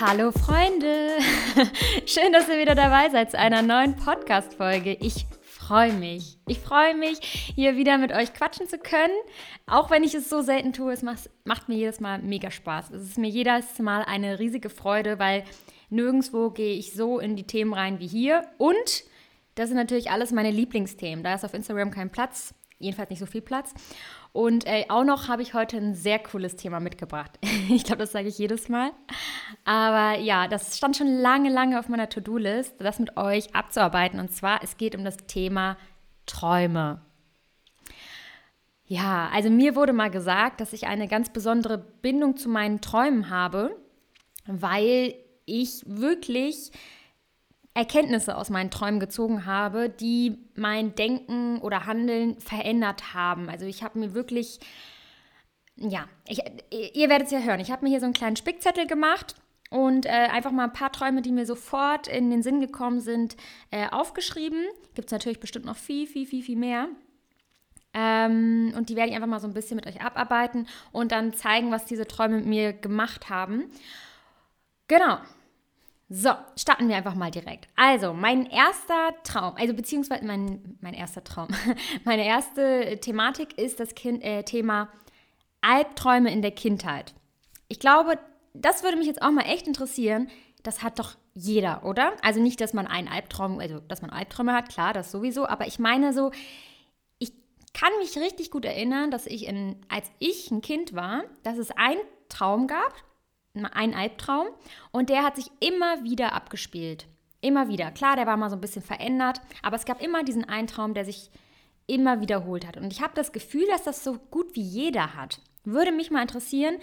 Hallo Freunde! Schön, dass ihr wieder dabei seid zu einer neuen Podcast-Folge. Ich freue mich. Ich freue mich, hier wieder mit euch quatschen zu können. Auch wenn ich es so selten tue, es macht, macht mir jedes Mal mega Spaß. Es ist mir jedes Mal eine riesige Freude, weil nirgendwo gehe ich so in die Themen rein wie hier. Und das sind natürlich alles meine Lieblingsthemen. Da ist auf Instagram kein Platz, jedenfalls nicht so viel Platz. Und äh, auch noch habe ich heute ein sehr cooles Thema mitgebracht. ich glaube, das sage ich jedes Mal. Aber ja, das stand schon lange, lange auf meiner To-Do-List, das mit euch abzuarbeiten. Und zwar, es geht um das Thema Träume. Ja, also mir wurde mal gesagt, dass ich eine ganz besondere Bindung zu meinen Träumen habe, weil ich wirklich Erkenntnisse aus meinen Träumen gezogen habe, die mein Denken oder Handeln verändert haben. Also ich habe mir wirklich, ja, ich, ihr werdet es ja hören, ich habe mir hier so einen kleinen Spickzettel gemacht und äh, einfach mal ein paar Träume, die mir sofort in den Sinn gekommen sind, äh, aufgeschrieben. Gibt es natürlich bestimmt noch viel, viel, viel, viel mehr. Ähm, und die werde ich einfach mal so ein bisschen mit euch abarbeiten und dann zeigen, was diese Träume mit mir gemacht haben. Genau, so, starten wir einfach mal direkt. Also, mein erster Traum, also beziehungsweise mein, mein erster Traum, meine erste Thematik ist das kind, äh, Thema Albträume in der Kindheit. Ich glaube, das würde mich jetzt auch mal echt interessieren. Das hat doch jeder, oder? Also nicht, dass man einen Albtraum, also dass man Albträume hat, klar, das sowieso, aber ich meine so, ich kann mich richtig gut erinnern, dass ich, in, als ich ein Kind war, dass es einen Traum gab, ein Albtraum und der hat sich immer wieder abgespielt. Immer wieder. Klar, der war mal so ein bisschen verändert, aber es gab immer diesen einen Traum, der sich immer wiederholt hat. Und ich habe das Gefühl, dass das so gut wie jeder hat. Würde mich mal interessieren,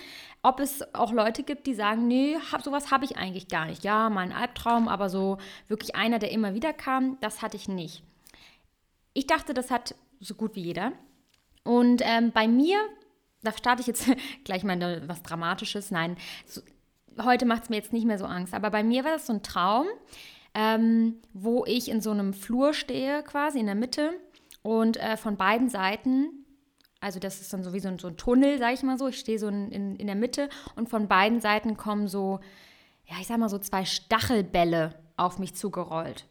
ob es auch Leute gibt, die sagen, nee, hab, sowas habe ich eigentlich gar nicht. Ja, mal ein Albtraum, aber so wirklich einer, der immer wieder kam, das hatte ich nicht. Ich dachte, das hat so gut wie jeder. Und ähm, bei mir da starte ich jetzt gleich mal was Dramatisches. Nein, so, heute macht es mir jetzt nicht mehr so Angst. Aber bei mir war das so ein Traum, ähm, wo ich in so einem Flur stehe, quasi in der Mitte. Und äh, von beiden Seiten, also das ist dann so wie so ein, so ein Tunnel, sage ich mal so. Ich stehe so in, in, in der Mitte und von beiden Seiten kommen so, ja, ich sag mal so zwei Stachelbälle auf mich zugerollt.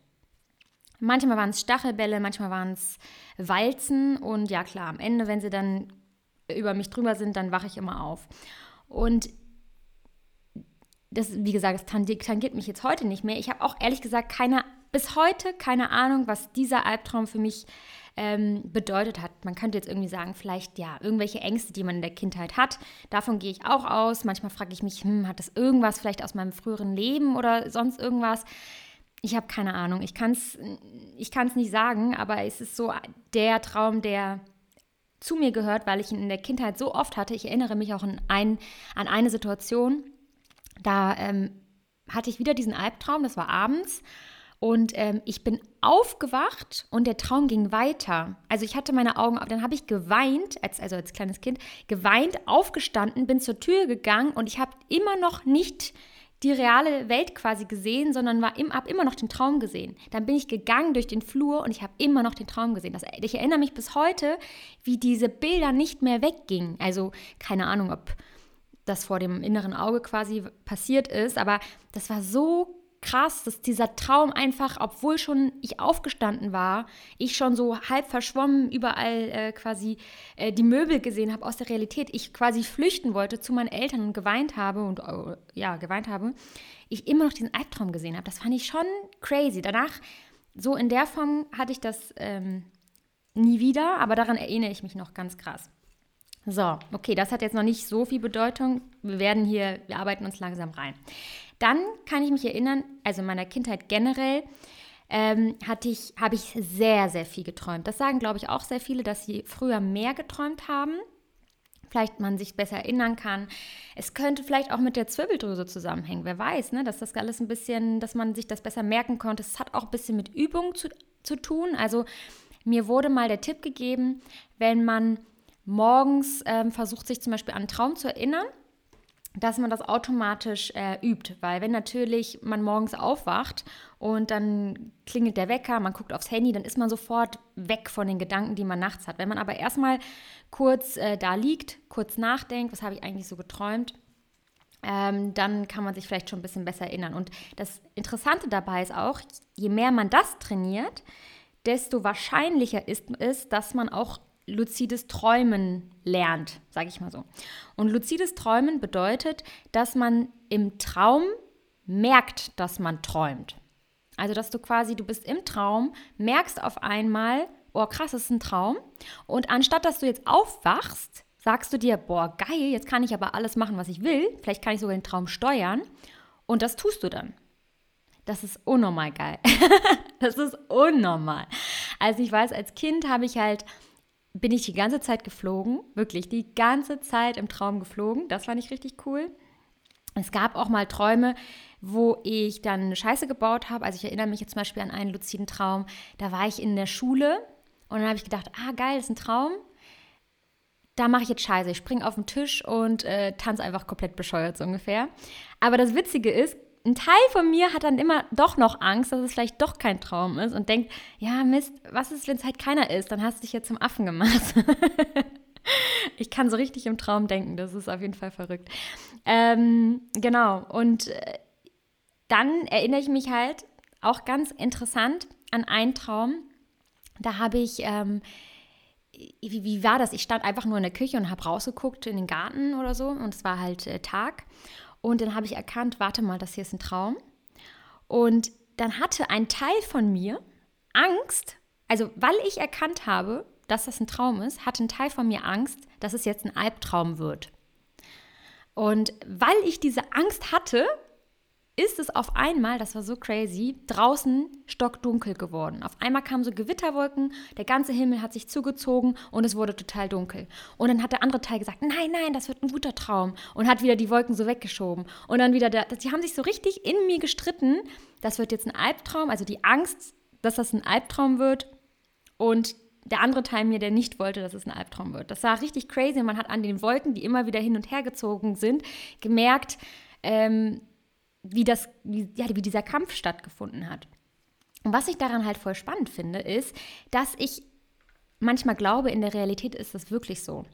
Manchmal waren es Stachelbälle, manchmal waren es Walzen und ja klar, am Ende, wenn sie dann über mich drüber sind, dann wache ich immer auf. Und das, wie gesagt, das tangiert mich jetzt heute nicht mehr. Ich habe auch ehrlich gesagt keine, bis heute keine Ahnung, was dieser Albtraum für mich ähm, bedeutet hat. Man könnte jetzt irgendwie sagen, vielleicht ja, irgendwelche Ängste, die man in der Kindheit hat. Davon gehe ich auch aus. Manchmal frage ich mich, hm, hat das irgendwas vielleicht aus meinem früheren Leben oder sonst irgendwas? Ich habe keine Ahnung. Ich kann es ich kann's nicht sagen, aber es ist so der Traum, der zu mir gehört, weil ich ihn in der Kindheit so oft hatte. Ich erinnere mich auch an, ein, an eine Situation, da ähm, hatte ich wieder diesen Albtraum, das war abends. Und ähm, ich bin aufgewacht und der Traum ging weiter. Also ich hatte meine Augen, dann habe ich geweint, als, also als kleines Kind, geweint, aufgestanden, bin zur Tür gegangen und ich habe immer noch nicht die reale Welt quasi gesehen, sondern war im, habe immer noch den Traum gesehen. Dann bin ich gegangen durch den Flur und ich habe immer noch den Traum gesehen. Das, ich erinnere mich bis heute, wie diese Bilder nicht mehr weggingen. Also keine Ahnung, ob das vor dem inneren Auge quasi passiert ist, aber das war so krass, dass dieser Traum einfach, obwohl schon ich aufgestanden war, ich schon so halb verschwommen überall äh, quasi äh, die Möbel gesehen habe aus der Realität, ich quasi flüchten wollte zu meinen Eltern und geweint habe und äh, ja, geweint habe, ich immer noch diesen Albtraum gesehen habe. Das fand ich schon crazy. Danach, so in der Form hatte ich das ähm, nie wieder, aber daran erinnere ich mich noch ganz krass. So, okay, das hat jetzt noch nicht so viel Bedeutung. Wir werden hier, wir arbeiten uns langsam rein. Dann kann ich mich erinnern, also in meiner Kindheit generell, ähm, ich, habe ich sehr, sehr viel geträumt. Das sagen, glaube ich, auch sehr viele, dass sie früher mehr geträumt haben. Vielleicht man sich besser erinnern kann. Es könnte vielleicht auch mit der Zwirbeldrüse zusammenhängen. Wer weiß, ne? dass das alles ein bisschen, dass man sich das besser merken konnte. Es hat auch ein bisschen mit Übung zu, zu tun. Also mir wurde mal der Tipp gegeben, wenn man morgens ähm, versucht, sich zum Beispiel an einen Traum zu erinnern, dass man das automatisch äh, übt, weil wenn natürlich man morgens aufwacht und dann klingelt der Wecker, man guckt aufs Handy, dann ist man sofort weg von den Gedanken, die man nachts hat. Wenn man aber erstmal kurz äh, da liegt, kurz nachdenkt, was habe ich eigentlich so geträumt, ähm, dann kann man sich vielleicht schon ein bisschen besser erinnern. Und das Interessante dabei ist auch, je mehr man das trainiert, desto wahrscheinlicher ist es, dass man auch luzides Träumen lernt, sage ich mal so. Und luzides Träumen bedeutet, dass man im Traum merkt, dass man träumt. Also, dass du quasi, du bist im Traum, merkst auf einmal, oh krass, das ist ein Traum. Und anstatt dass du jetzt aufwachst, sagst du dir, boah, geil, jetzt kann ich aber alles machen, was ich will. Vielleicht kann ich sogar den Traum steuern. Und das tust du dann. Das ist unnormal geil. das ist unnormal. Also ich weiß, als Kind habe ich halt, bin ich die ganze Zeit geflogen. Wirklich, die ganze Zeit im Traum geflogen. Das fand ich richtig cool. Es gab auch mal Träume, wo ich dann Scheiße gebaut habe. Also ich erinnere mich jetzt zum Beispiel an einen luziden Traum. Da war ich in der Schule und dann habe ich gedacht, ah geil, ist ein Traum. Da mache ich jetzt Scheiße. Ich springe auf den Tisch und äh, tanze einfach komplett bescheuert so ungefähr. Aber das Witzige ist, ein Teil von mir hat dann immer doch noch Angst, dass es vielleicht doch kein Traum ist und denkt, ja Mist, was ist, wenn es halt keiner ist? Dann hast du dich jetzt zum Affen gemacht. ich kann so richtig im Traum denken, das ist auf jeden Fall verrückt. Ähm, genau, und äh, dann erinnere ich mich halt auch ganz interessant an einen Traum. Da habe ich, ähm, wie, wie, war das? Ich stand einfach nur in der Küche und habe rausgeguckt in den Garten oder so und es war halt äh, Tag. Und dann habe ich erkannt, warte mal, das hier ist ein Traum. Und dann hatte ein Teil von mir Angst, also weil ich erkannt habe, dass das ein Traum ist, hatte ein Teil von mir Angst, dass es jetzt ein Albtraum wird. Und weil ich diese Angst hatte, ist es auf einmal, das war so crazy, draußen stockdunkel geworden. Auf einmal kamen so Gewitterwolken, der ganze Himmel hat sich zugezogen und es wurde total dunkel. Und dann hat der andere Teil gesagt, nein, nein, das wird ein guter Traum und hat wieder die Wolken so weggeschoben. Und dann wieder, der, die haben sich so richtig in mir gestritten, das wird jetzt ein Albtraum, also die Angst, dass das ein Albtraum wird und der andere Teil mir, der nicht wollte, dass es ein Albtraum wird. Das war richtig crazy. Man hat an den Wolken, die immer wieder hin und her gezogen sind, gemerkt, ähm, wie, das, wie, ja, wie dieser Kampf stattgefunden hat. Und was ich daran halt voll spannend finde, ist, dass ich manchmal glaube, in der Realität ist das wirklich so.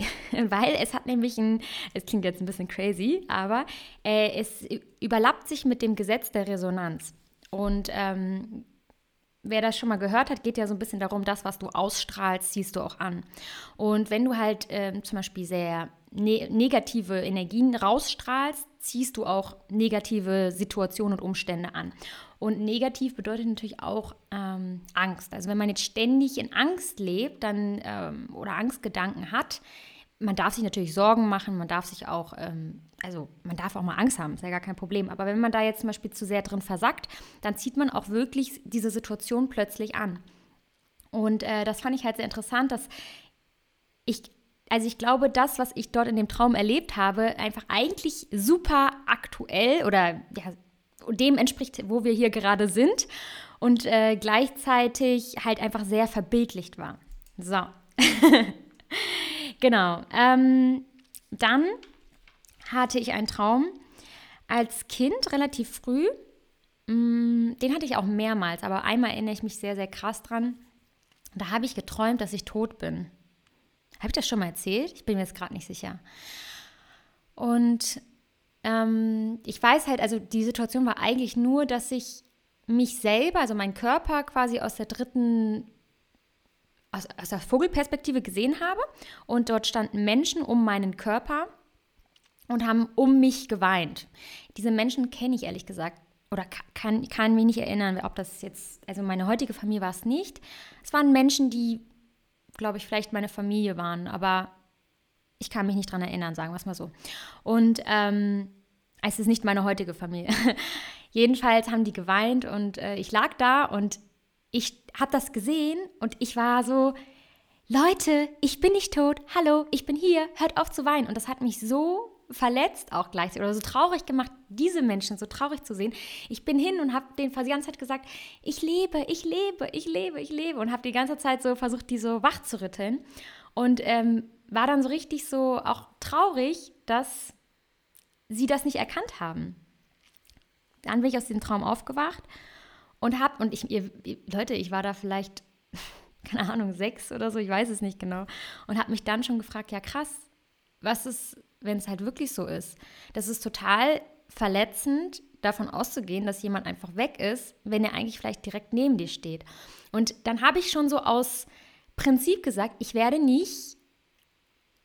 Weil es hat nämlich ein, es klingt jetzt ein bisschen crazy, aber äh, es überlappt sich mit dem Gesetz der Resonanz. Und ähm, wer das schon mal gehört hat, geht ja so ein bisschen darum, das, was du ausstrahlst, ziehst du auch an. Und wenn du halt ähm, zum Beispiel sehr ne negative Energien rausstrahlst, ziehst du auch negative Situationen und Umstände an. Und negativ bedeutet natürlich auch ähm, Angst. Also wenn man jetzt ständig in Angst lebt dann, ähm, oder Angstgedanken hat, man darf sich natürlich Sorgen machen, man darf sich auch, ähm, also man darf auch mal Angst haben, ist ja gar kein Problem. Aber wenn man da jetzt zum Beispiel zu sehr drin versackt, dann zieht man auch wirklich diese Situation plötzlich an. Und äh, das fand ich halt sehr interessant, dass ich also ich glaube, das, was ich dort in dem Traum erlebt habe, einfach eigentlich super aktuell oder ja, dem entspricht, wo wir hier gerade sind und äh, gleichzeitig halt einfach sehr verbildlicht war. So. genau. Ähm, dann hatte ich einen Traum als Kind relativ früh. Mm, den hatte ich auch mehrmals, aber einmal erinnere ich mich sehr, sehr krass dran. Da habe ich geträumt, dass ich tot bin. Habe ich das schon mal erzählt? Ich bin mir jetzt gerade nicht sicher. Und ähm, ich weiß halt, also die Situation war eigentlich nur, dass ich mich selber, also meinen Körper quasi aus der dritten, aus, aus der Vogelperspektive gesehen habe. Und dort standen Menschen um meinen Körper und haben um mich geweint. Diese Menschen kenne ich ehrlich gesagt oder kann, kann mich nicht erinnern, ob das jetzt, also meine heutige Familie war es nicht. Es waren Menschen, die glaube ich, vielleicht meine Familie waren, aber ich kann mich nicht dran erinnern, sagen wir es mal so. Und ähm, es ist nicht meine heutige Familie. Jedenfalls haben die geweint und äh, ich lag da und ich habe das gesehen und ich war so, Leute, ich bin nicht tot, hallo, ich bin hier, hört auf zu weinen. Und das hat mich so verletzt auch gleichzeitig oder so traurig gemacht, diese Menschen so traurig zu sehen. Ich bin hin und habe denen die ganze Zeit gesagt, ich lebe, ich lebe, ich lebe, ich lebe und habe die ganze Zeit so versucht, die so wach zu rütteln und ähm, war dann so richtig so auch traurig, dass sie das nicht erkannt haben. Dann bin ich aus dem Traum aufgewacht und habe, und ich, ihr, Leute, ich war da vielleicht, keine Ahnung, sechs oder so, ich weiß es nicht genau, und habe mich dann schon gefragt, ja krass, was ist, wenn es halt wirklich so ist. Das ist total verletzend, davon auszugehen, dass jemand einfach weg ist, wenn er eigentlich vielleicht direkt neben dir steht. Und dann habe ich schon so aus Prinzip gesagt, ich werde nicht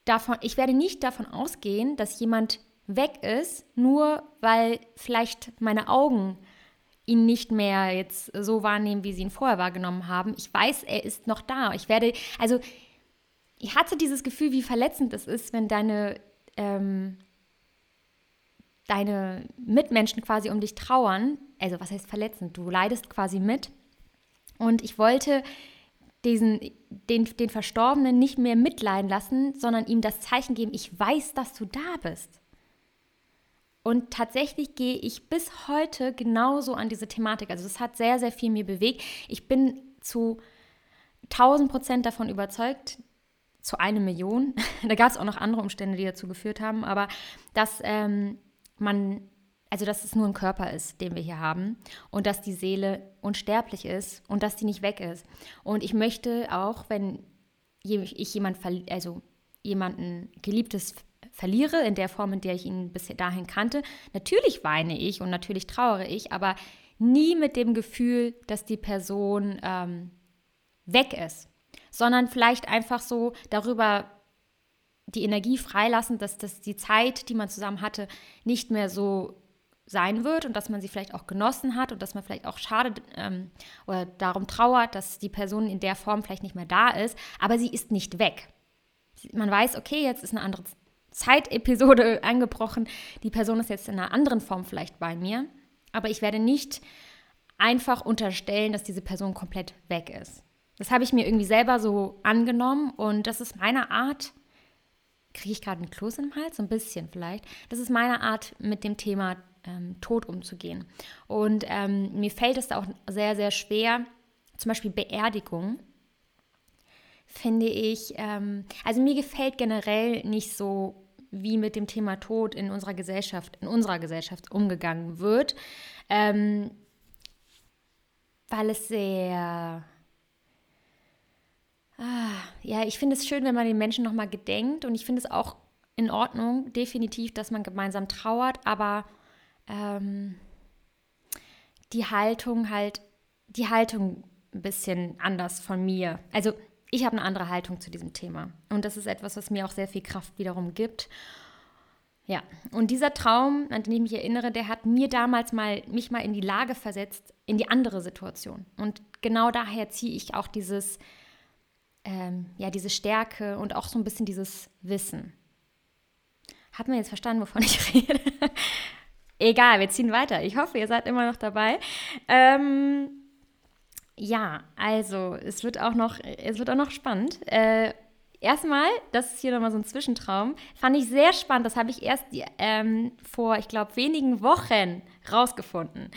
davon, ich werde nicht davon ausgehen, dass jemand weg ist, nur weil vielleicht meine Augen ihn nicht mehr jetzt so wahrnehmen, wie sie ihn vorher wahrgenommen haben. Ich weiß, er ist noch da. Ich werde, also ich hatte dieses Gefühl, wie verletzend es ist, wenn deine ähm, deine Mitmenschen quasi um dich trauern. Also was heißt verletzend? Du leidest quasi mit. Und ich wollte diesen, den, den Verstorbenen nicht mehr mitleiden lassen, sondern ihm das Zeichen geben, ich weiß, dass du da bist. Und tatsächlich gehe ich bis heute genauso an diese Thematik. Also es hat sehr, sehr viel mir bewegt. Ich bin zu 1000 Prozent davon überzeugt, zu einer Million. da gab es auch noch andere Umstände, die dazu geführt haben, aber dass ähm, man, also dass es nur ein Körper ist, den wir hier haben und dass die Seele unsterblich ist und dass die nicht weg ist. Und ich möchte auch, wenn ich jemand, also jemanden Geliebtes verliere, in der Form, in der ich ihn bis dahin kannte, natürlich weine ich und natürlich trauere ich, aber nie mit dem Gefühl, dass die Person ähm, weg ist, sondern vielleicht einfach so darüber die Energie freilassen, dass das die Zeit, die man zusammen hatte, nicht mehr so sein wird und dass man sie vielleicht auch genossen hat und dass man vielleicht auch schade ähm, oder darum trauert, dass die Person in der Form vielleicht nicht mehr da ist, aber sie ist nicht weg. Man weiß, okay, jetzt ist eine andere Zeitepisode angebrochen, die Person ist jetzt in einer anderen Form vielleicht bei mir, aber ich werde nicht einfach unterstellen, dass diese Person komplett weg ist. Das habe ich mir irgendwie selber so angenommen und das ist meine Art, kriege ich gerade einen Kloß im Hals? So ein bisschen vielleicht. Das ist meine Art, mit dem Thema ähm, Tod umzugehen. Und ähm, mir fällt es auch sehr, sehr schwer, zum Beispiel Beerdigung, finde ich, ähm, also mir gefällt generell nicht so, wie mit dem Thema Tod in unserer Gesellschaft, in unserer Gesellschaft umgegangen wird, ähm, weil es sehr Ah, ja, ich finde es schön, wenn man den Menschen nochmal gedenkt und ich finde es auch in Ordnung, definitiv, dass man gemeinsam trauert, aber ähm, die Haltung halt, die Haltung ein bisschen anders von mir. Also ich habe eine andere Haltung zu diesem Thema und das ist etwas, was mir auch sehr viel Kraft wiederum gibt. Ja, und dieser Traum, an den ich mich erinnere, der hat mir damals mal mich mal in die Lage versetzt, in die andere Situation. Und genau daher ziehe ich auch dieses ähm, ja, diese Stärke und auch so ein bisschen dieses Wissen. Hat man jetzt verstanden, wovon ich rede? Egal, wir ziehen weiter. Ich hoffe, ihr seid immer noch dabei. Ähm, ja, also es wird auch noch, es wird auch noch spannend. Äh, erstmal, das ist hier nochmal so ein Zwischentraum, fand ich sehr spannend. Das habe ich erst ähm, vor, ich glaube, wenigen Wochen rausgefunden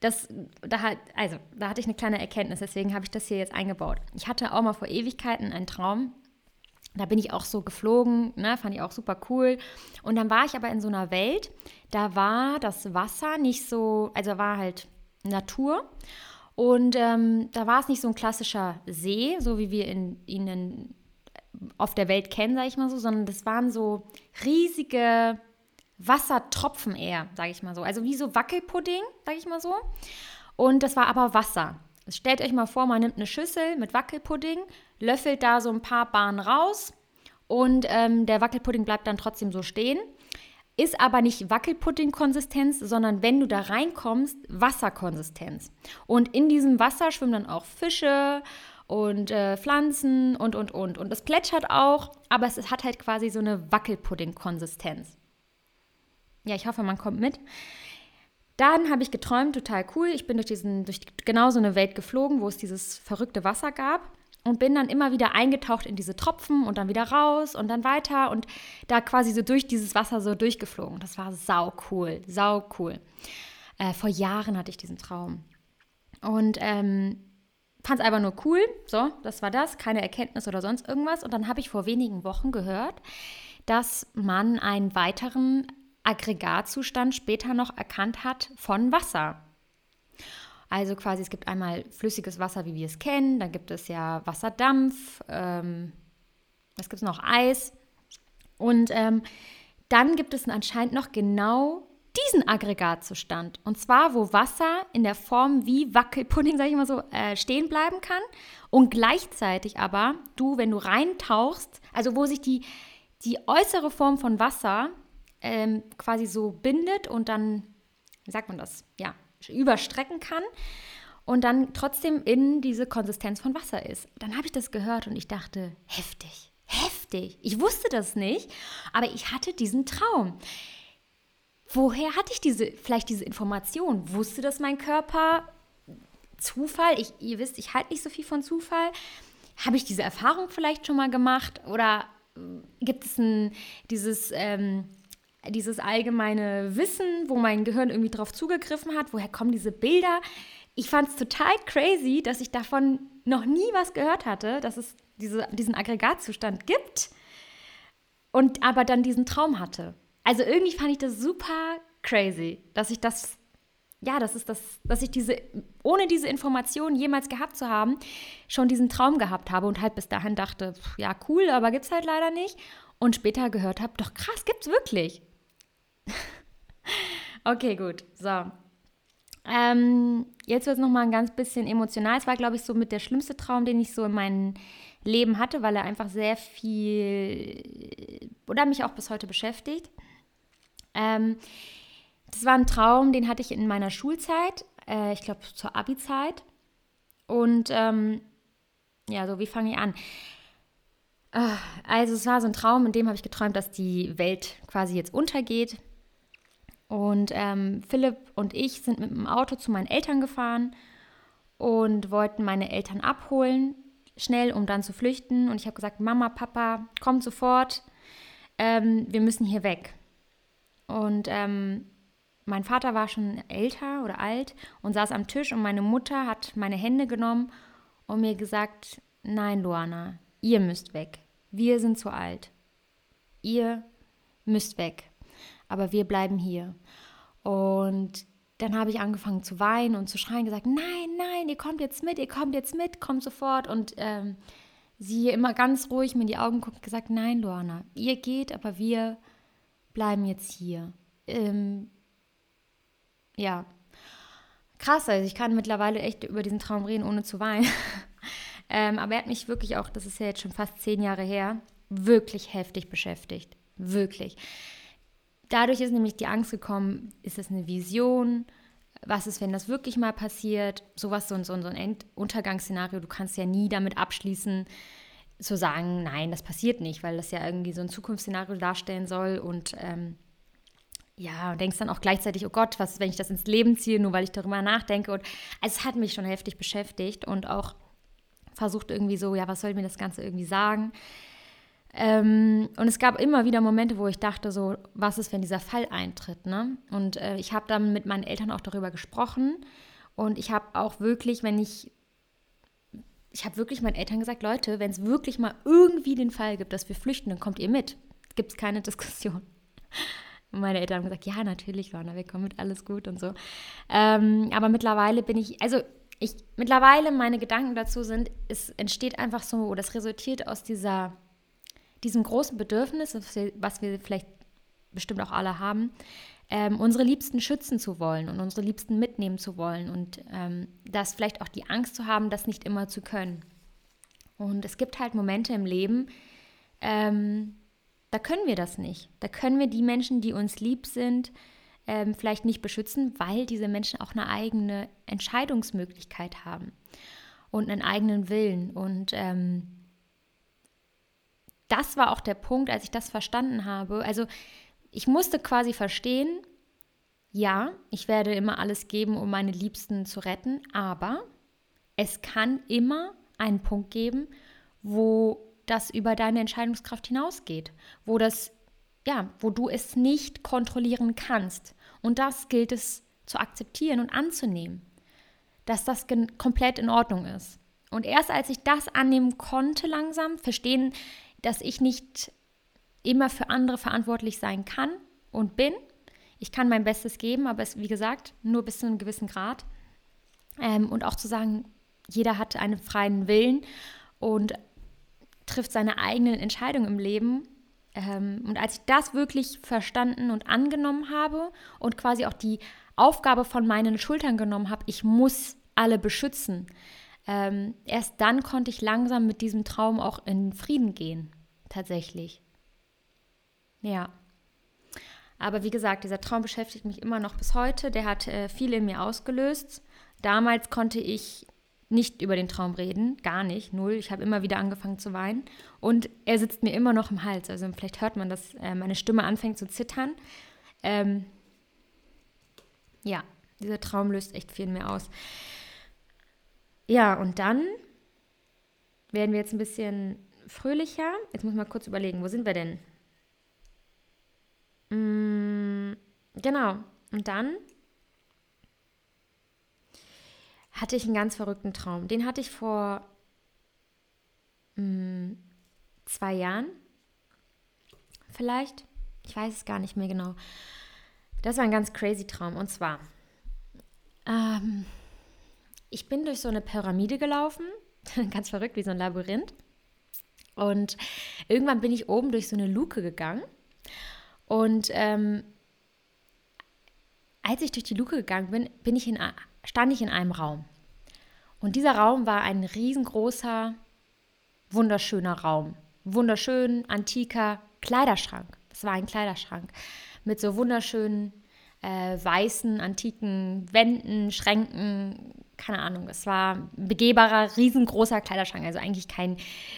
das, da, also, da hatte ich eine kleine Erkenntnis, deswegen habe ich das hier jetzt eingebaut. Ich hatte auch mal vor Ewigkeiten einen Traum. Da bin ich auch so geflogen, ne, fand ich auch super cool. Und dann war ich aber in so einer Welt, da war das Wasser nicht so, also war halt Natur. Und ähm, da war es nicht so ein klassischer See, so wie wir ihn in, auf der Welt kennen, sage ich mal so, sondern das waren so riesige Wassertropfen eher, sage ich mal so. Also wie so Wackelpudding, sage ich mal so. Und das war aber Wasser. Stellt euch mal vor, man nimmt eine Schüssel mit Wackelpudding, löffelt da so ein paar Bahnen raus und ähm, der Wackelpudding bleibt dann trotzdem so stehen. Ist aber nicht Wackelpudding-Konsistenz, sondern wenn du da reinkommst, Wasserkonsistenz. Und in diesem Wasser schwimmen dann auch Fische und äh, Pflanzen und, und, und. Und es plätschert auch, aber es hat halt quasi so eine Wackelpudding-Konsistenz. Ja, ich hoffe, man kommt mit. Dann habe ich geträumt, total cool. Ich bin durch, diesen, durch genau so eine Welt geflogen, wo es dieses verrückte Wasser gab und bin dann immer wieder eingetaucht in diese Tropfen und dann wieder raus und dann weiter und da quasi so durch dieses Wasser so durchgeflogen. Das war sau cool, sau cool. Äh, vor Jahren hatte ich diesen Traum und ähm, fand es einfach nur cool. So, das war das, keine Erkenntnis oder sonst irgendwas. Und dann habe ich vor wenigen Wochen gehört, dass man einen weiteren Aggregatzustand später noch erkannt hat von Wasser. Also quasi, es gibt einmal flüssiges Wasser, wie wir es kennen, dann gibt es ja Wasserdampf, ähm, was gibt es noch? Eis. Und ähm, dann gibt es anscheinend noch genau diesen Aggregatzustand. Und zwar, wo Wasser in der Form wie Wackelpudding, sage ich mal so, äh, stehen bleiben kann. Und gleichzeitig aber du, wenn du reintauchst, also wo sich die, die äußere Form von Wasser ähm, quasi so bindet und dann, wie sagt man das, ja, überstrecken kann und dann trotzdem in diese Konsistenz von Wasser ist. Dann habe ich das gehört und ich dachte, heftig, heftig. Ich wusste das nicht, aber ich hatte diesen Traum. Woher hatte ich diese, vielleicht diese Information? Wusste das mein Körper? Zufall? Ich, ihr wisst, ich halte nicht so viel von Zufall. Habe ich diese Erfahrung vielleicht schon mal gemacht? Oder äh, gibt es ein, dieses, ähm, dieses allgemeine Wissen, wo mein Gehirn irgendwie drauf zugegriffen hat? Woher kommen diese Bilder? ich fand es total crazy, dass ich davon noch nie was gehört hatte, dass es diese, diesen Aggregatzustand gibt und aber dann diesen Traum hatte. Also irgendwie fand ich das super crazy, dass ich das, ja, das ist das, dass ich diese, ohne diese Information jemals gehabt zu haben, schon diesen Traum gehabt habe und halt bis dahin dachte, ja, cool, aber gibt's halt leider nicht. Und später gehört habe, doch krass, gibt's wirklich. okay, gut. So, ähm, jetzt wird es nochmal ein ganz bisschen emotional. Es war, glaube ich, so mit der schlimmste Traum, den ich so in meinem Leben hatte, weil er einfach sehr viel oder mich auch bis heute beschäftigt. Ähm, das war ein Traum, den hatte ich in meiner Schulzeit, äh, ich glaube zur Abi-Zeit. Und ähm, ja, so wie fange ich an? Ah, also es war so ein Traum, in dem habe ich geträumt, dass die Welt quasi jetzt untergeht. Und ähm, Philipp und ich sind mit dem Auto zu meinen Eltern gefahren und wollten meine Eltern abholen, schnell, um dann zu flüchten. Und ich habe gesagt, Mama, Papa, kommt sofort, ähm, wir müssen hier weg. Und ähm, mein Vater war schon älter oder alt und saß am Tisch und meine Mutter hat meine Hände genommen und mir gesagt, nein, Luana, ihr müsst weg. Wir sind zu alt. Ihr müsst weg aber wir bleiben hier. Und dann habe ich angefangen zu weinen und zu schreien, gesagt, nein, nein, ihr kommt jetzt mit, ihr kommt jetzt mit, kommt sofort. Und ähm, sie immer ganz ruhig mir in die Augen guckt, gesagt, nein, Luana, ihr geht, aber wir bleiben jetzt hier. Ähm, ja, krass, also ich kann mittlerweile echt über diesen Traum reden, ohne zu weinen. ähm, aber er hat mich wirklich auch, das ist ja jetzt schon fast zehn Jahre her, wirklich heftig beschäftigt. Wirklich. Dadurch ist nämlich die Angst gekommen, ist es eine Vision? Was ist, wenn das wirklich mal passiert? Sowas, so, so, so ein Untergangsszenario, du kannst ja nie damit abschließen, zu sagen, nein, das passiert nicht, weil das ja irgendwie so ein Zukunftsszenario darstellen soll und ähm, ja, und denkst dann auch gleichzeitig, oh Gott, was ist, wenn ich das ins Leben ziehe, nur weil ich darüber nachdenke. Und also es hat mich schon heftig beschäftigt und auch versucht irgendwie so, ja, was soll mir das Ganze irgendwie sagen? Ähm, und es gab immer wieder Momente, wo ich dachte, so, was ist, wenn dieser Fall eintritt? Ne? Und äh, ich habe dann mit meinen Eltern auch darüber gesprochen. Und ich habe auch wirklich, wenn ich, ich habe wirklich meinen Eltern gesagt, Leute, wenn es wirklich mal irgendwie den Fall gibt, dass wir flüchten, dann kommt ihr mit. Gibt es keine Diskussion. Und meine Eltern haben gesagt, ja, natürlich, Lorna, wir kommen mit, alles gut und so. Ähm, aber mittlerweile bin ich, also ich, mittlerweile meine Gedanken dazu sind, es entsteht einfach so, oder es resultiert aus dieser diesem großen Bedürfnis, was wir, vielleicht bestimmt auch alle haben, ähm, unsere Liebsten schützen zu wollen und unsere Liebsten mitnehmen zu wollen und ähm, das vielleicht auch die Angst zu haben, das nicht immer zu können. Und es gibt halt Momente im Leben, ähm, da können wir das nicht. Da können wir die Menschen, die uns lieb sind, ähm, vielleicht nicht beschützen, weil diese Menschen auch eine eigene Entscheidungsmöglichkeit haben und einen eigenen Willen. Und ähm, das war auch der Punkt, als ich das verstanden habe. Also ich musste quasi verstehen, ja, ich werde immer alles geben, um meine Liebsten zu retten, aber es kann immer einen Punkt geben, wo das über deine Entscheidungskraft hinausgeht, wo das ja, wo du es nicht kontrollieren kannst. Und das gilt es zu akzeptieren und anzunehmen, dass das komplett in Ordnung ist. Und erst als ich das annehmen konnte langsam, verstehen, dass ich nicht immer für andere verantwortlich sein kann und bin. Ich kann mein Bestes geben, aber es, wie gesagt, nur bis zu einem gewissen Grad. Ähm, und auch zu sagen, jeder hat einen freien Willen und trifft seine eigenen Entscheidungen im Leben. Ähm, und als ich das wirklich verstanden und angenommen habe und quasi auch die Aufgabe von meinen Schultern genommen habe, ich muss alle beschützen, ähm, erst dann konnte ich langsam mit diesem Traum auch in Frieden gehen, tatsächlich. Ja. Aber wie gesagt, dieser Traum beschäftigt mich immer noch bis heute. Der hat äh, viel in mir ausgelöst. Damals konnte ich nicht über den Traum reden, gar nicht, null. Ich habe immer wieder angefangen zu weinen und er sitzt mir immer noch im Hals. Also vielleicht hört man, dass äh, meine Stimme anfängt zu zittern. Ähm, ja, dieser Traum löst echt viel in mir aus. Ja, und dann werden wir jetzt ein bisschen fröhlicher. Jetzt muss ich mal kurz überlegen, wo sind wir denn? Mm, genau. Und dann hatte ich einen ganz verrückten Traum. Den hatte ich vor mm, zwei Jahren. Vielleicht. Ich weiß es gar nicht mehr genau. Das war ein ganz crazy Traum. Und zwar, ähm, ich bin durch so eine Pyramide gelaufen, ganz verrückt wie so ein Labyrinth. Und irgendwann bin ich oben durch so eine Luke gegangen. Und ähm, als ich durch die Luke gegangen bin, bin ich in, stand ich in einem Raum. Und dieser Raum war ein riesengroßer, wunderschöner Raum. Wunderschön, antiker Kleiderschrank. Das war ein Kleiderschrank mit so wunderschönen äh, weißen, antiken Wänden, Schränken, keine Ahnung, es war ein begehbarer, riesengroßer Kleiderschrank, also eigentlich kein,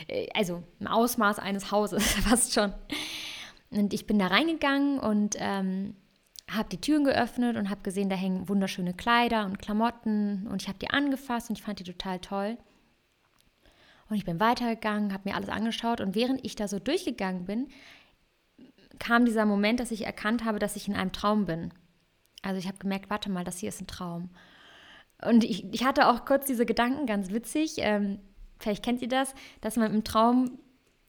äh, also im Ausmaß eines Hauses fast schon. Und ich bin da reingegangen und ähm, habe die Türen geöffnet und habe gesehen, da hängen wunderschöne Kleider und Klamotten und ich habe die angefasst und ich fand die total toll. Und ich bin weitergegangen, habe mir alles angeschaut und während ich da so durchgegangen bin, kam dieser Moment, dass ich erkannt habe, dass ich in einem Traum bin. Also ich habe gemerkt, warte mal, das hier ist ein Traum. Und ich, ich hatte auch kurz diese Gedanken, ganz witzig, ähm, vielleicht kennt ihr das, dass man im Traum,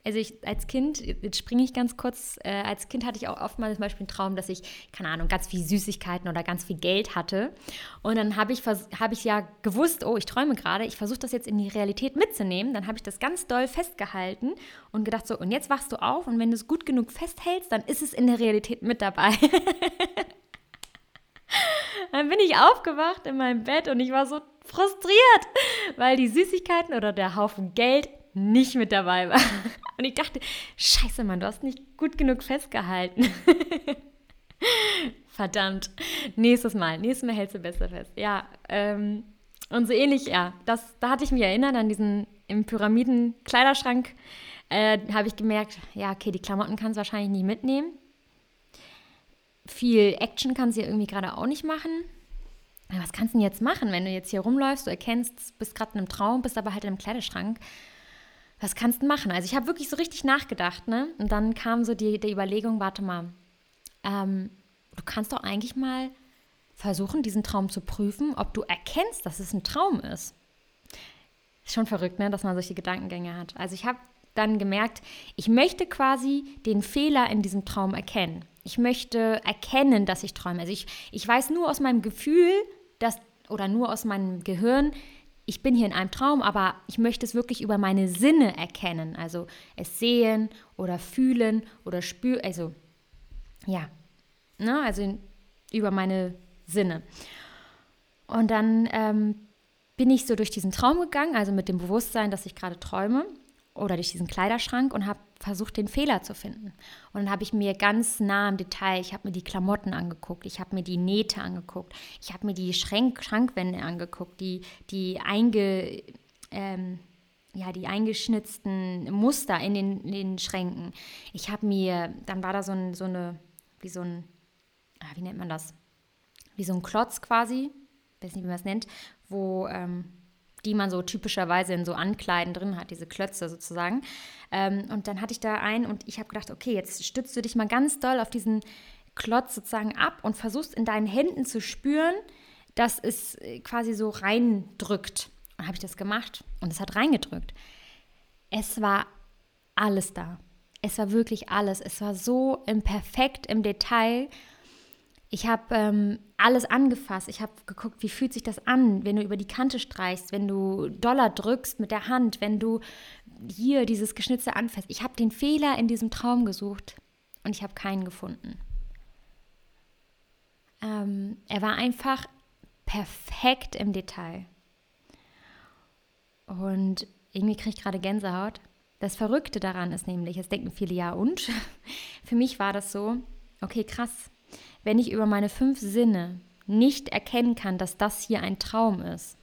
also ich als Kind, jetzt springe ich ganz kurz, äh, als Kind hatte ich auch oftmals zum Beispiel einen Traum, dass ich, keine Ahnung, ganz viel Süßigkeiten oder ganz viel Geld hatte. Und dann habe ich, hab ich ja gewusst, oh, ich träume gerade, ich versuche das jetzt in die Realität mitzunehmen. Dann habe ich das ganz doll festgehalten und gedacht so, und jetzt wachst du auf und wenn du es gut genug festhältst, dann ist es in der Realität mit dabei. Dann bin ich aufgewacht in meinem Bett und ich war so frustriert, weil die Süßigkeiten oder der Haufen Geld nicht mit dabei war. Und ich dachte, scheiße, Mann, du hast nicht gut genug festgehalten. Verdammt. Nächstes Mal, nächstes Mal hältst du besser fest. Ja, ähm, und so ähnlich, ja. Das, da hatte ich mich erinnert an diesen im Pyramiden-Kleiderschrank. Äh, habe ich gemerkt, ja, okay, die Klamotten kannst du wahrscheinlich nicht mitnehmen viel Action kannst du ja irgendwie gerade auch nicht machen. Was kannst du denn jetzt machen, wenn du jetzt hier rumläufst, du erkennst, bist gerade in einem Traum, bist aber halt in einem Kleiderschrank. Was kannst du machen? Also ich habe wirklich so richtig nachgedacht, ne? Und dann kam so die, die Überlegung, warte mal, ähm, du kannst doch eigentlich mal versuchen, diesen Traum zu prüfen, ob du erkennst, dass es ein Traum ist. Ist schon verrückt, ne, dass man solche Gedankengänge hat. Also ich habe dann gemerkt, ich möchte quasi den Fehler in diesem Traum erkennen. Ich möchte erkennen, dass ich träume. Also ich, ich weiß nur aus meinem Gefühl, dass, oder nur aus meinem Gehirn, ich bin hier in einem Traum, aber ich möchte es wirklich über meine Sinne erkennen. Also es sehen oder fühlen oder spüren. Also ja, ne? also über meine Sinne. Und dann ähm, bin ich so durch diesen Traum gegangen, also mit dem Bewusstsein, dass ich gerade träume oder durch diesen Kleiderschrank und habe versucht, den Fehler zu finden. Und dann habe ich mir ganz nah im Detail, ich habe mir die Klamotten angeguckt, ich habe mir die Nähte angeguckt, ich habe mir die Schränk Schrankwände angeguckt, die, die einge... Ähm, ja, die eingeschnitzten Muster in den, in den Schränken. Ich habe mir, dann war da so, ein, so eine, wie so ein, ah, wie nennt man das? Wie so ein Klotz quasi, weiß nicht, wie man es nennt, wo ähm, die man so typischerweise in so Ankleiden drin hat, diese Klötze sozusagen. Ähm, und dann hatte ich da einen und ich habe gedacht, okay, jetzt stützt du dich mal ganz doll auf diesen Klotz sozusagen ab und versuchst in deinen Händen zu spüren, dass es äh, quasi so reindrückt. Und habe ich das gemacht und es hat reingedrückt. Es war alles da. Es war wirklich alles. Es war so im perfekt im Detail ich habe ähm, alles angefasst. Ich habe geguckt, wie fühlt sich das an, wenn du über die Kante streichst, wenn du Dollar drückst mit der Hand, wenn du hier dieses geschnitzte Anfest. Ich habe den Fehler in diesem Traum gesucht und ich habe keinen gefunden. Ähm, er war einfach perfekt im Detail. Und irgendwie kriege ich gerade Gänsehaut. Das Verrückte daran ist nämlich, es denken viele ja und. Für mich war das so, okay, krass. Wenn ich über meine fünf Sinne nicht erkennen kann, dass das hier ein Traum ist,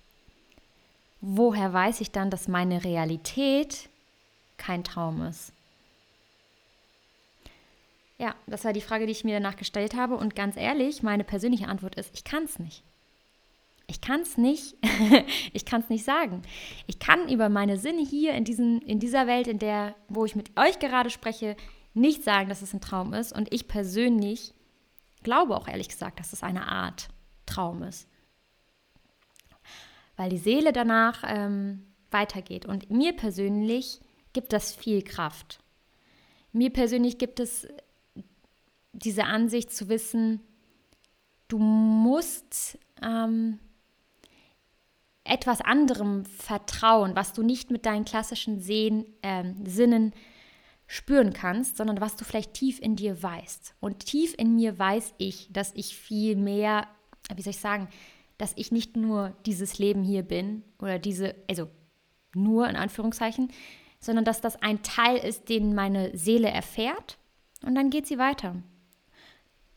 woher weiß ich dann, dass meine Realität kein Traum ist? Ja, das war die Frage, die ich mir danach gestellt habe. Und ganz ehrlich, meine persönliche Antwort ist, ich kann es nicht. Ich kann es nicht, ich kann es nicht sagen. Ich kann über meine Sinne hier in, diesen, in dieser Welt, in der, wo ich mit euch gerade spreche, nicht sagen, dass es ein Traum ist. Und ich persönlich glaube auch ehrlich gesagt, dass es eine Art Traum ist. Weil die Seele danach ähm, weitergeht. Und mir persönlich gibt das viel Kraft. Mir persönlich gibt es diese Ansicht zu wissen, du musst ähm, etwas anderem vertrauen, was du nicht mit deinen klassischen Sehen, äh, Sinnen spüren kannst, sondern was du vielleicht tief in dir weißt. Und tief in mir weiß ich, dass ich viel mehr, wie soll ich sagen, dass ich nicht nur dieses Leben hier bin oder diese, also nur in Anführungszeichen, sondern dass das ein Teil ist, den meine Seele erfährt und dann geht sie weiter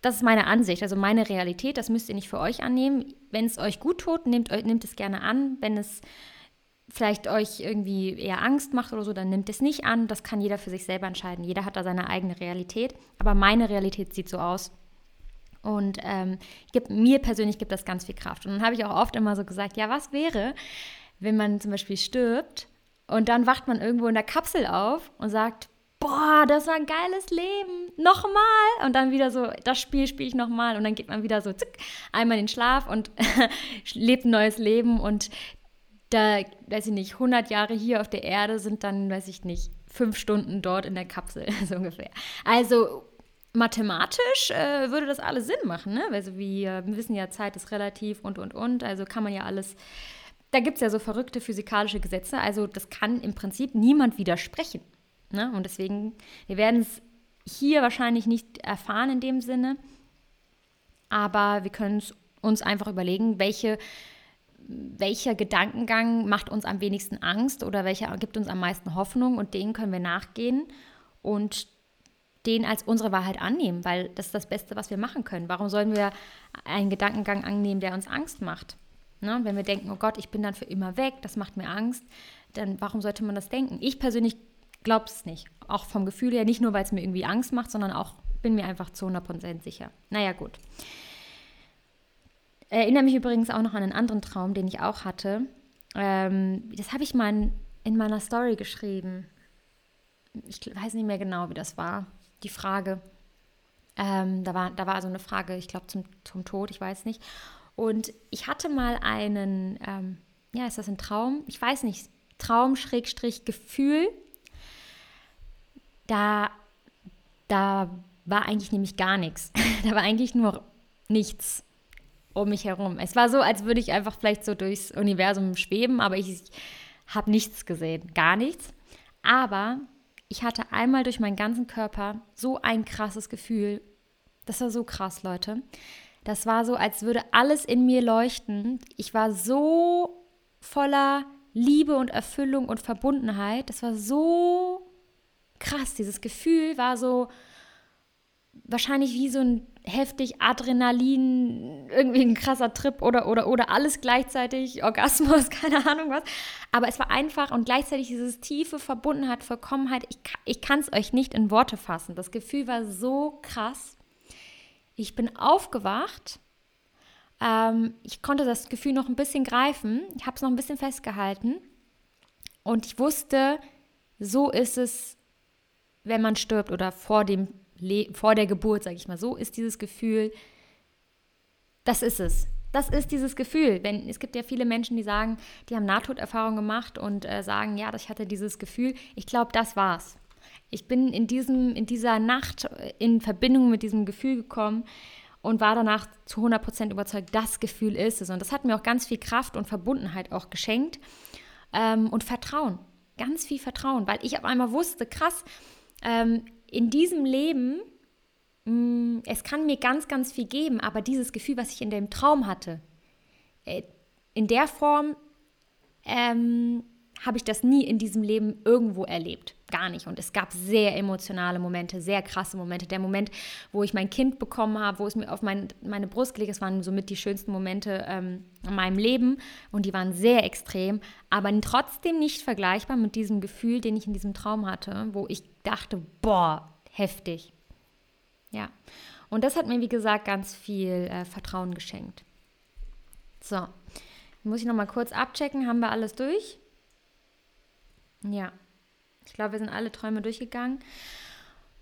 das ist meine Ansicht, also meine Realität. Das müsst ihr nicht für euch annehmen. Wenn es euch gut tut, nehmt, nehmt es gerne an. Wenn es vielleicht euch irgendwie eher Angst macht oder so, dann nimmt es nicht an. Das kann jeder für sich selber entscheiden. Jeder hat da seine eigene Realität. Aber meine Realität sieht so aus. Und ähm, gibt, mir persönlich gibt das ganz viel Kraft. Und dann habe ich auch oft immer so gesagt, ja, was wäre, wenn man zum Beispiel stirbt und dann wacht man irgendwo in der Kapsel auf und sagt, boah, das war ein geiles Leben, nochmal. Und dann wieder so, das Spiel spiele ich nochmal. Und dann geht man wieder so zick, einmal in den Schlaf und lebt ein neues Leben. Und da, weiß ich nicht, 100 Jahre hier auf der Erde sind dann, weiß ich nicht, fünf Stunden dort in der Kapsel, so ungefähr. Also mathematisch äh, würde das alles Sinn machen, ne? Also wir wissen ja, Zeit ist relativ und, und, und. Also kann man ja alles da gibt es ja so verrückte physikalische Gesetze, also das kann im Prinzip niemand widersprechen. Ne? Und deswegen, wir werden es hier wahrscheinlich nicht erfahren in dem Sinne, aber wir können uns einfach überlegen, welche, welcher Gedankengang macht uns am wenigsten Angst oder welcher gibt uns am meisten Hoffnung und den können wir nachgehen und den als unsere Wahrheit annehmen, weil das ist das Beste, was wir machen können. Warum sollen wir einen Gedankengang annehmen, der uns Angst macht? Ne? Wenn wir denken, oh Gott, ich bin dann für immer weg, das macht mir Angst, dann warum sollte man das denken? Ich persönlich glaub's es nicht. Auch vom Gefühl her, nicht nur, weil es mir irgendwie Angst macht, sondern auch bin mir einfach zu 100% sicher. Naja, gut. Erinnere mich übrigens auch noch an einen anderen Traum, den ich auch hatte. Ähm, das habe ich mal in, meiner Story geschrieben. Ich weiß nicht mehr genau, wie das war. Die Frage. Ähm, da, war, da war also eine Frage, ich glaube, zum, zum Tod, ich weiß nicht. Und ich hatte mal einen, ähm, ja, ist das ein Traum? Ich weiß nicht, Traum-Gefühl da, da war eigentlich nämlich gar nichts. da war eigentlich nur nichts um mich herum. Es war so, als würde ich einfach vielleicht so durchs Universum schweben, aber ich habe nichts gesehen, gar nichts. Aber ich hatte einmal durch meinen ganzen Körper so ein krasses Gefühl. Das war so krass, Leute. Das war so, als würde alles in mir leuchten. Ich war so voller Liebe und Erfüllung und Verbundenheit. Das war so krass. Dieses Gefühl war so wahrscheinlich wie so ein heftig Adrenalin, irgendwie ein krasser Trip oder, oder, oder alles gleichzeitig, Orgasmus, keine Ahnung was. Aber es war einfach und gleichzeitig dieses tiefe Verbundenheit, Vollkommenheit. Ich, ich kann es euch nicht in Worte fassen. Das Gefühl war so krass. Ich bin aufgewacht. Ähm, ich konnte das Gefühl noch ein bisschen greifen. Ich habe es noch ein bisschen festgehalten. Und ich wusste, so ist es wenn man stirbt oder vor, dem vor der Geburt, sage ich mal so, ist dieses Gefühl, das ist es. Das ist dieses Gefühl. Wenn, es gibt ja viele Menschen, die sagen, die haben Nahtoderfahrung gemacht und äh, sagen, ja, ich hatte dieses Gefühl. Ich glaube, das war's. Ich bin in, diesem, in dieser Nacht in Verbindung mit diesem Gefühl gekommen und war danach zu 100% überzeugt, das Gefühl ist es. Und das hat mir auch ganz viel Kraft und Verbundenheit auch geschenkt ähm, und Vertrauen. ganz viel Vertrauen, weil ich auf einmal wusste, krass, ähm, in diesem Leben, mh, mm, es kann mir ganz, ganz viel geben, aber dieses Gefühl, was ich in dem Traum hatte, äh, in der Form ähm, habe ich das nie in diesem Leben irgendwo erlebt. Gar nicht. Und es gab sehr emotionale Momente, sehr krasse Momente. Der Moment, wo ich mein Kind bekommen habe, wo es mir auf mein, meine Brust gelegt ist, waren somit die schönsten Momente ähm, in meinem Leben. Und die waren sehr extrem, aber trotzdem nicht vergleichbar mit diesem Gefühl, den ich in diesem Traum hatte, wo ich dachte, boah, heftig. Ja. Und das hat mir, wie gesagt, ganz viel äh, Vertrauen geschenkt. So. Muss ich noch mal kurz abchecken. Haben wir alles durch? Ja, ich glaube, wir sind alle Träume durchgegangen.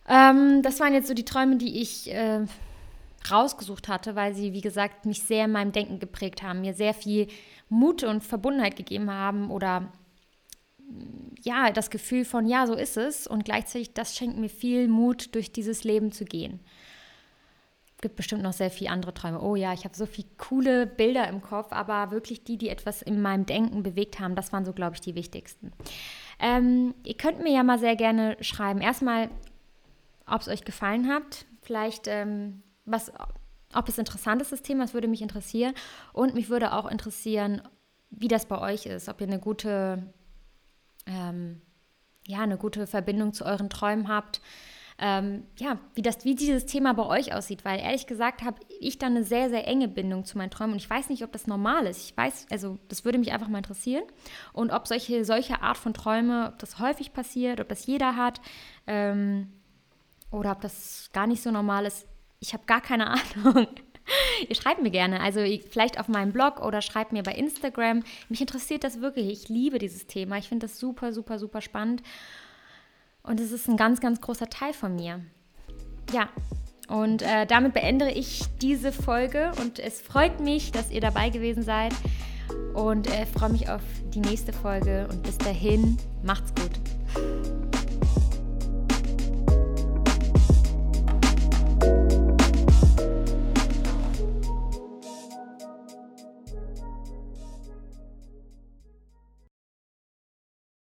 Ähm, das waren jetzt so die Träume, die ich äh, rausgesucht hatte, weil sie, wie gesagt, mich sehr in meinem Denken geprägt haben, mir sehr viel Mut und Verbundenheit gegeben haben oder ja, das Gefühl von, ja, so ist es und gleichzeitig, das schenkt mir viel Mut, durch dieses Leben zu gehen gibt bestimmt noch sehr viele andere Träume. Oh ja, ich habe so viele coole Bilder im Kopf, aber wirklich die, die etwas in meinem Denken bewegt haben, das waren so, glaube ich, die wichtigsten. Ähm, ihr könnt mir ja mal sehr gerne schreiben. Erstmal, ob es euch gefallen hat. Vielleicht, ähm, was, ob es interessant ist, das Thema, das würde mich interessieren. Und mich würde auch interessieren, wie das bei euch ist. Ob ihr eine gute, ähm, ja, eine gute Verbindung zu euren Träumen habt ähm, ja, wie, das, wie dieses Thema bei euch aussieht, weil ehrlich gesagt habe ich da eine sehr, sehr enge Bindung zu meinen Träumen und ich weiß nicht, ob das normal ist. Ich weiß, also das würde mich einfach mal interessieren und ob solche, solche Art von Träume, ob das häufig passiert, ob das jeder hat ähm, oder ob das gar nicht so normal ist. Ich habe gar keine Ahnung. Ihr schreibt mir gerne, also vielleicht auf meinem Blog oder schreibt mir bei Instagram. Mich interessiert das wirklich. Ich liebe dieses Thema. Ich finde das super, super, super spannend. Und es ist ein ganz, ganz großer Teil von mir. Ja, und äh, damit beende ich diese Folge und es freut mich, dass ihr dabei gewesen seid und äh, freue mich auf die nächste Folge und bis dahin, macht's gut.